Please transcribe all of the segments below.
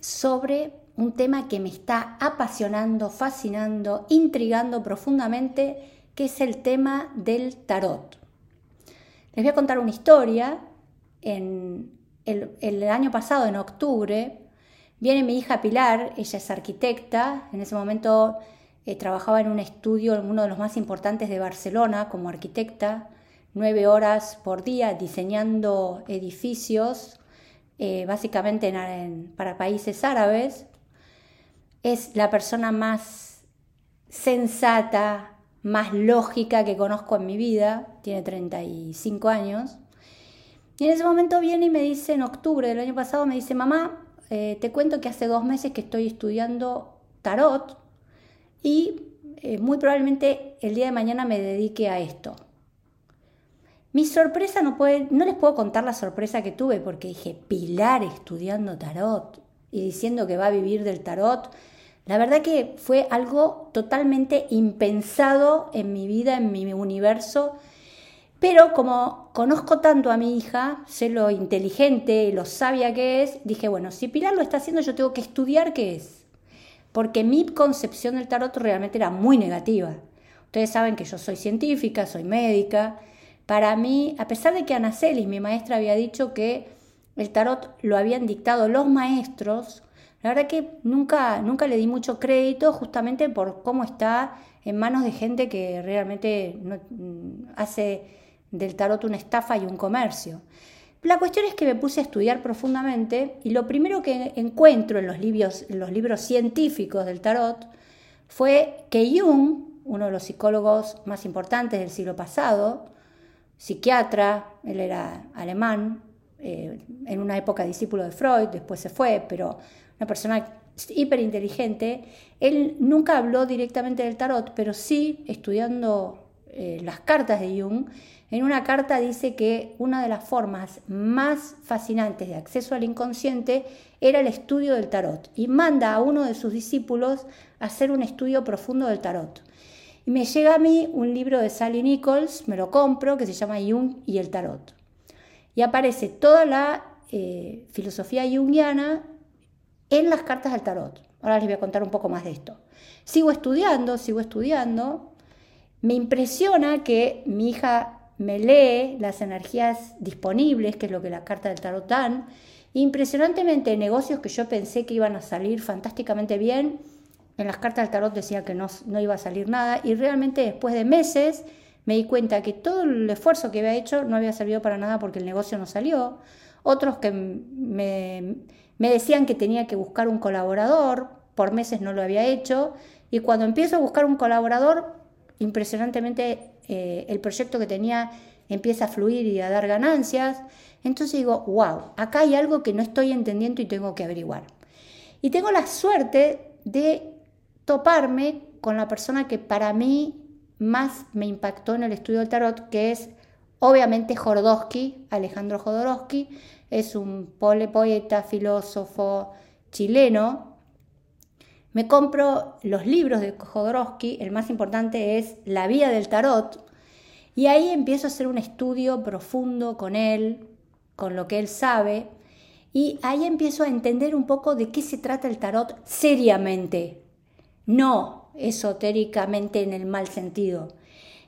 sobre un tema que me está apasionando, fascinando, intrigando profundamente, que es el tema del tarot. Les voy a contar una historia. En el, año pasado, en octubre, viene mi hija Pilar, ella es arquitecta, en ese momento eh, trabajaba en un estudio, en uno de los más importantes de Barcelona, como arquitecta, nueve horas por día diseñando edificios, eh, básicamente para países árabes. Es la persona más sensata, más lógica que conozco en mi vida, tiene 35 años. Y en ese momento viene y me dice, en octubre del año pasado, me dice, mamá, eh, te cuento que hace dos meses que estoy estudiando tarot y eh, muy probablemente el día de mañana me dedique a esto. Mi sorpresa no puede, no les puedo contar la sorpresa que tuve porque dije, Pilar estudiando tarot y diciendo que va a vivir del tarot. La verdad que fue algo totalmente impensado en mi vida, en mi universo. Pero como conozco tanto a mi hija, sé lo inteligente y lo sabia que es, dije, bueno, si Pilar lo está haciendo, yo tengo que estudiar qué es. Porque mi concepción del tarot realmente era muy negativa. Ustedes saben que yo soy científica, soy médica, para mí, a pesar de que Ana Celis, mi maestra, había dicho que el tarot lo habían dictado los maestros, la verdad que nunca, nunca le di mucho crédito justamente por cómo está en manos de gente que realmente mm, hace del tarot una estafa y un comercio. La cuestión es que me puse a estudiar profundamente y lo primero que encuentro en los libros científicos del tarot fue que Jung, uno de los psicólogos más importantes del siglo pasado, psiquiatra, él era alemán, eh, en una época discípulo de Freud, después se fue, pero una persona hiperinteligente, él nunca habló directamente del tarot, pero sí estudiando eh, las cartas de Jung, en una carta dice que una de las formas más fascinantes de acceso al inconsciente era el estudio del tarot y manda a uno de sus discípulos a hacer un estudio profundo del tarot. Y me llega a mí un libro de Sally Nichols, me lo compro, que se llama Jung y el Tarot. Y aparece toda la eh, filosofía jungiana en las cartas del tarot. Ahora les voy a contar un poco más de esto. Sigo estudiando, sigo estudiando. Me impresiona que mi hija me lee las energías disponibles, que es lo que la carta del tarot dan. Impresionantemente, negocios que yo pensé que iban a salir fantásticamente bien, en las cartas del tarot decía que no, iba a salir nada y realmente después de meses me di cuenta que todo el esfuerzo que había hecho no había servido para nada porque el negocio no salió. Otros que me, decían que tenía que buscar un colaborador, por meses no lo había hecho. Y cuando empiezo a buscar un colaborador, impresionantemente eh, el proyecto que tenía empieza a fluir y a dar ganancias. Entonces digo, wow, acá hay algo que no estoy entendiendo y tengo que averiguar. Y tengo la suerte de toparme con la persona que para mí más me impactó en el estudio del tarot, que es obviamente Jodorowsky, Alejandro Jodorowsky, es un poeta, filósofo chileno. Me compro los libros de Jodorowsky, el más importante es La Vía del Tarot, y ahí empiezo a hacer un estudio profundo con él, con lo que él sabe, y ahí empiezo a entender un poco de qué se trata el tarot seriamente, no esotéricamente en el mal sentido.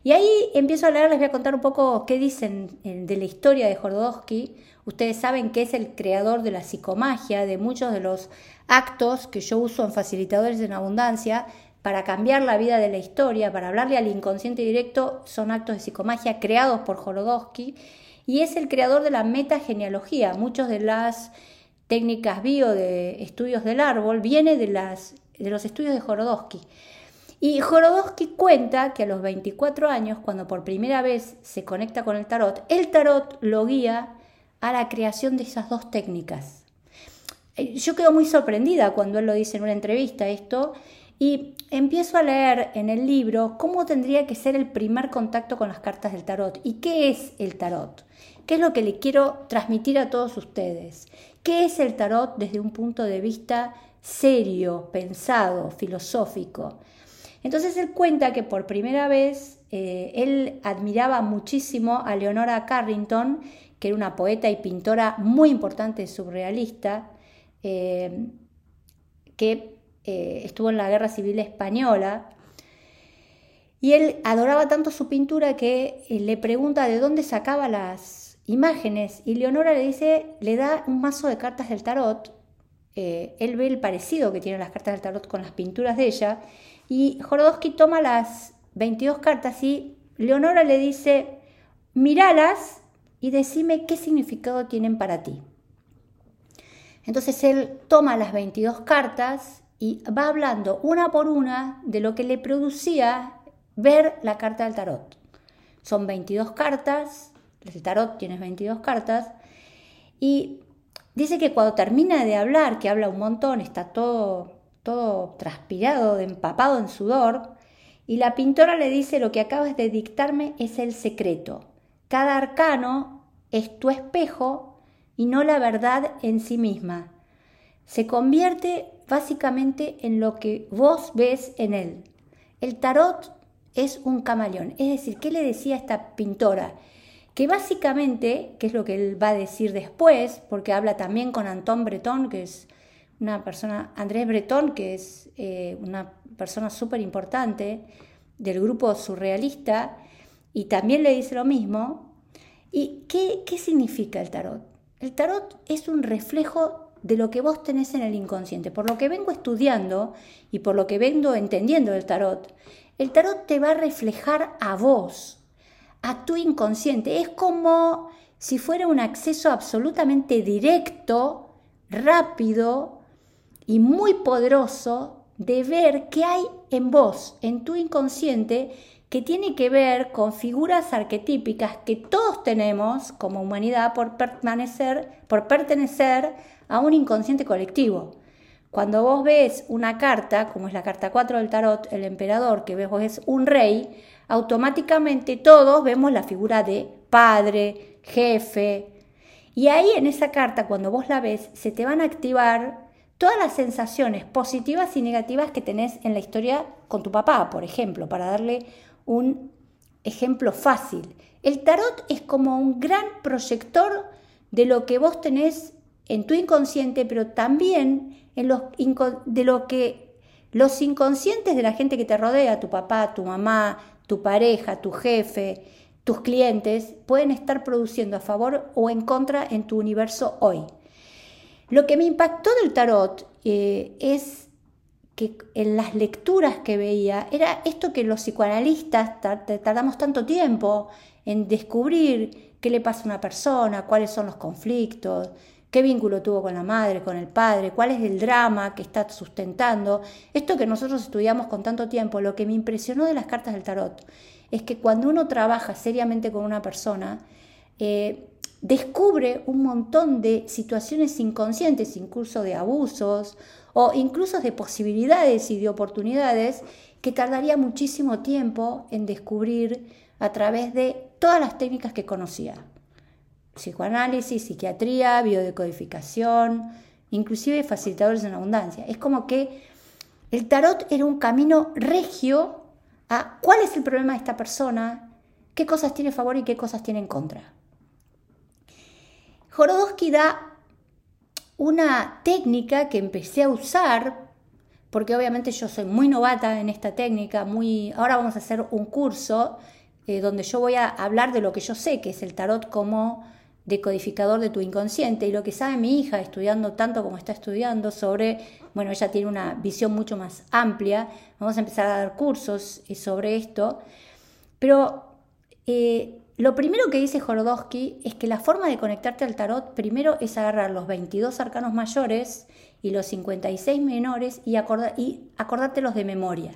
Y ahí empiezo a leer, les voy a contar un poco qué dicen eh, de la historia de Jodorowsky. Ustedes saben que es el creador de la psicomagia, de muchos de los actos que yo uso en facilitadores en abundancia para cambiar la vida de la historia, para hablarle al inconsciente directo, son actos de psicomagia creados por Jodorowsky y es el creador de la metagenealogía. Muchas de las técnicas bio de estudios del árbol viene de las de los estudios de Jorodowski. Y Jorodowski cuenta que a los 24 años, cuando por primera vez se conecta con el tarot, el tarot lo guía a la creación de esas dos técnicas. Eh, yo quedo muy sorprendida cuando él lo dice en una entrevista esto y empiezo a leer en el libro cómo tendría que ser el primer contacto con las cartas del tarot y qué es el tarot. ¿Qué es lo que le quiero transmitir a todos ustedes? ¿Qué es el tarot desde un punto de vista serio, pensado, filosófico. Entonces él cuenta que por primera vez eh, él admiraba muchísimo a Leonora Carrington, que era una poeta y pintora muy importante surrealista, eh, que eh, estuvo en la Guerra Civil Española. Y él adoraba tanto su pintura que eh, le pregunta de dónde sacaba las imágenes. Y Leonora le dice, le da un mazo de cartas del tarot. él ve el parecido que tienen las cartas del tarot con las pinturas de ella. Y Jorodowski toma las 22 cartas y Leonora le dice, miralas y decime qué significado tienen para ti. Entonces él toma las 22 cartas y va hablando una por una de lo que le producía ver la carta del tarot. Son 22 cartas, el tarot tiene 22 cartas, y dice que cuando termina de hablar, que habla un montón, está todo, todo transpirado, empapado en sudor, y la pintora le dice lo que acabas de dictarme es el secreto. Cada arcano es tu espejo y no la verdad en sí misma. Se convierte básicamente en lo que vos ves en él. El tarot es un camaleón. Es decir, ¿qué le decía esta pintora? Que básicamente, que es lo que él va a decir después, porque habla también con Antón Breton, que es una persona, Andrés Breton, que es eh, una persona súper importante del grupo surrealista, y también le dice lo mismo. ¿Y qué, qué significa el tarot? El tarot es un reflejo de lo que vos tenés en el inconsciente. Por lo que vengo estudiando y por lo que vengo entendiendo del tarot, el tarot te va a reflejar a vos, a tu inconsciente. Es como si fuera un acceso absolutamente directo, rápido y muy poderoso de ver qué hay en vos, en tu inconsciente, que tiene que ver con figuras arquetípicas que todos tenemos como humanidad por permanecer, por pertenecer a un inconsciente colectivo. Cuando vos ves una carta, como es la carta 4 del tarot, el emperador, que ves vos es un rey, automáticamente todos vemos la figura de padre, jefe. Y ahí en esa carta, cuando vos la ves, se te van a activar todas las sensaciones positivas y negativas que tenés en la historia con tu papá, por ejemplo, para darle un ejemplo fácil. El tarot es como un gran proyector de lo que vos tenés en tu inconsciente, pero también en los, de lo que los inconscientes de la gente que te rodea, tu papá, tu mamá, tu pareja, tu jefe, tus clientes, pueden estar produciendo a favor o en contra en tu universo hoy. Lo que me impactó del tarot eh, es que en las lecturas que veía era esto que los psicoanalistas tardamos tanto tiempo en descubrir qué le pasa a una persona, cuáles son los conflictos, qué vínculo tuvo con la madre, con el padre, cuál es el drama que está sustentando. Esto que nosotros estudiamos con tanto tiempo, lo que me impresionó de las cartas del tarot es que cuando uno trabaja seriamente con una persona, eh, descubre un montón de situaciones inconscientes, incluso de abusos o incluso de posibilidades y de oportunidades que tardaría muchísimo tiempo en descubrir a través de todas las técnicas que conocía. Psicoanálisis, psiquiatría, biodecodificación, inclusive facilitadores en abundancia. Es como que el tarot era un camino regio a cuál es el problema de esta persona, qué cosas tiene a favor y qué cosas tiene en contra. Jorodowski da una técnica que empecé a usar, porque obviamente yo soy muy novata en esta técnica, muy, ahora vamos a hacer un curso eh, donde yo voy a hablar de lo que yo sé, que es el tarot como decodificador de tu inconsciente y lo que sabe mi hija estudiando tanto como está estudiando sobre, bueno, ella tiene una visión mucho más amplia, vamos a empezar a dar cursos eh, sobre esto, pero eh, lo primero que dice Jorodowski es que la forma de conectarte al tarot primero es agarrar los 22 arcanos mayores y los 56 menores y, y acordártelos de memoria.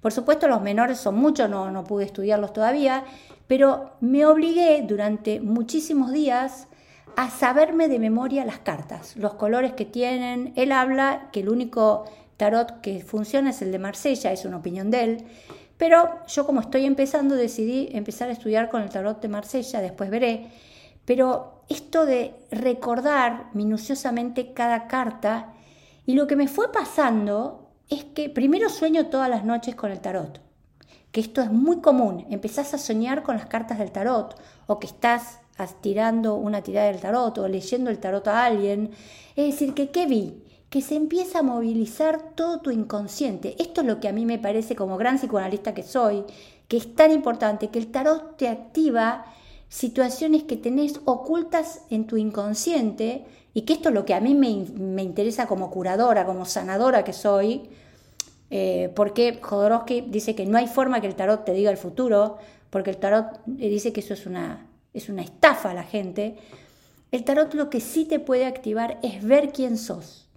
Por supuesto los menores son muchos, no, no pude estudiarlos todavía, pero me obligué durante muchísimos días a saberme de memoria las cartas, los colores que tienen. Él habla que el único tarot que funciona es el de Marsella, es una opinión de él, pero yo como estoy empezando decidí empezar a estudiar con el tarot de Marsella, después veré. Pero esto de recordar minuciosamente cada carta y lo que me fue pasando es que primero sueño todas las noches con el tarot, que esto es muy común, empezás a soñar con las cartas del tarot o que estás tirando una tirada del tarot o leyendo el tarot a alguien. Es decir, que ¿qué vi? Que se empieza a movilizar todo tu inconsciente. Esto es lo que a mí me parece como gran psicoanalista que soy, que es tan importante, que el tarot te activa situaciones que tenés ocultas en tu inconsciente y que esto es lo que a mí me, me interesa como curadora, como sanadora que soy, eh, porque Jodorowsky dice que no hay forma que el tarot te diga el futuro, porque el tarot dice que eso es una, es una estafa a la gente. El tarot lo que sí te puede activar es ver quién sos,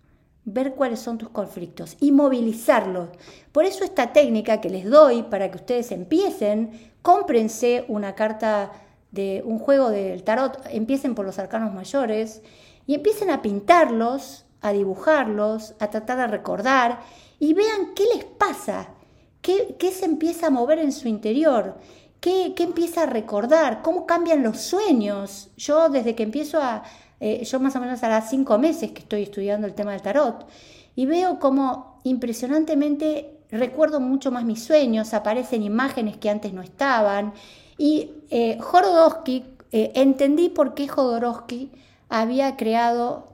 ver cuáles son tus conflictos y movilizarlos. Por eso esta técnica que les doy para que ustedes empiecen, cómprense una carta de un juego del tarot, empiecen por los arcanos mayores y empiecen a pintarlos, a dibujarlos, a tratar de recordar y vean qué les pasa, qué, se empieza a mover en su interior, qué, empieza a recordar, cómo cambian los sueños. Yo desde que empiezo a, eh, yo más o menos hará cinco meses que estoy estudiando el tema del tarot y veo cómo impresionantemente recuerdo mucho más mis sueños, aparecen imágenes que antes no estaban. Y eh, Jodorowsky, eh, entendí por qué Jodorowsky había creado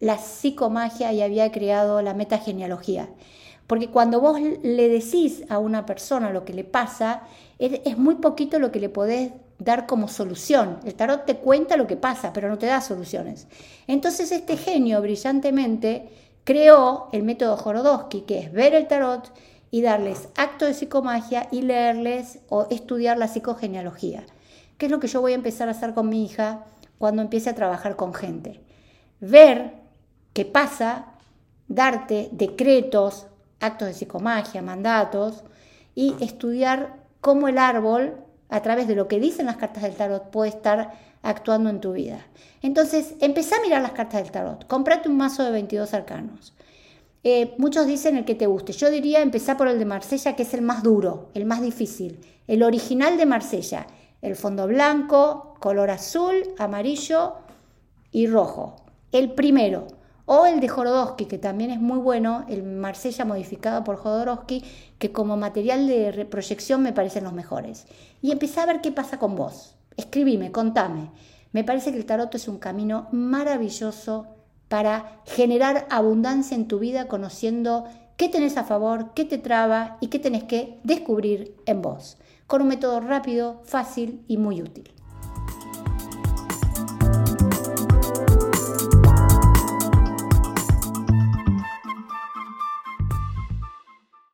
la psicomagia y había creado la metagenealogía. Porque cuando vos le decís a una persona lo que le pasa, es muy poquito lo que le podés dar como solución. El tarot te cuenta lo que pasa, pero no te da soluciones. Entonces este genio brillantemente creó el método Jorodowski, que es ver el tarot y darles acto de psicomagia y leerles o estudiar la psicogenealogía, que es lo que yo voy a empezar a hacer con mi hija cuando empiece a trabajar con gente. Ver ¿Qué pasa, darte decretos, actos de psicomagia, mandatos y estudiar cómo el árbol, a través de lo que dicen las cartas del tarot, puede estar actuando en tu vida. Entonces, empecé a mirar las cartas del tarot. Comprate un mazo de 22 arcanos. Eh, muchos dicen el que te guste. Yo diría empezar por el de Marsella, que es el más duro, el más difícil. El original de Marsella. El fondo blanco, color azul, amarillo y rojo. El primero. O el de Jorodowski, que también es muy bueno, el Marsella modificado por Jodorowsky, que como material de proyección me parecen los mejores. Y empecé a ver qué pasa con vos. Escribime, contame. Me parece que el tarot es un camino maravilloso para generar abundancia en tu vida conociendo qué tenés a favor, qué te traba y qué tenés que descubrir en vos, con un método rápido, fácil y muy útil.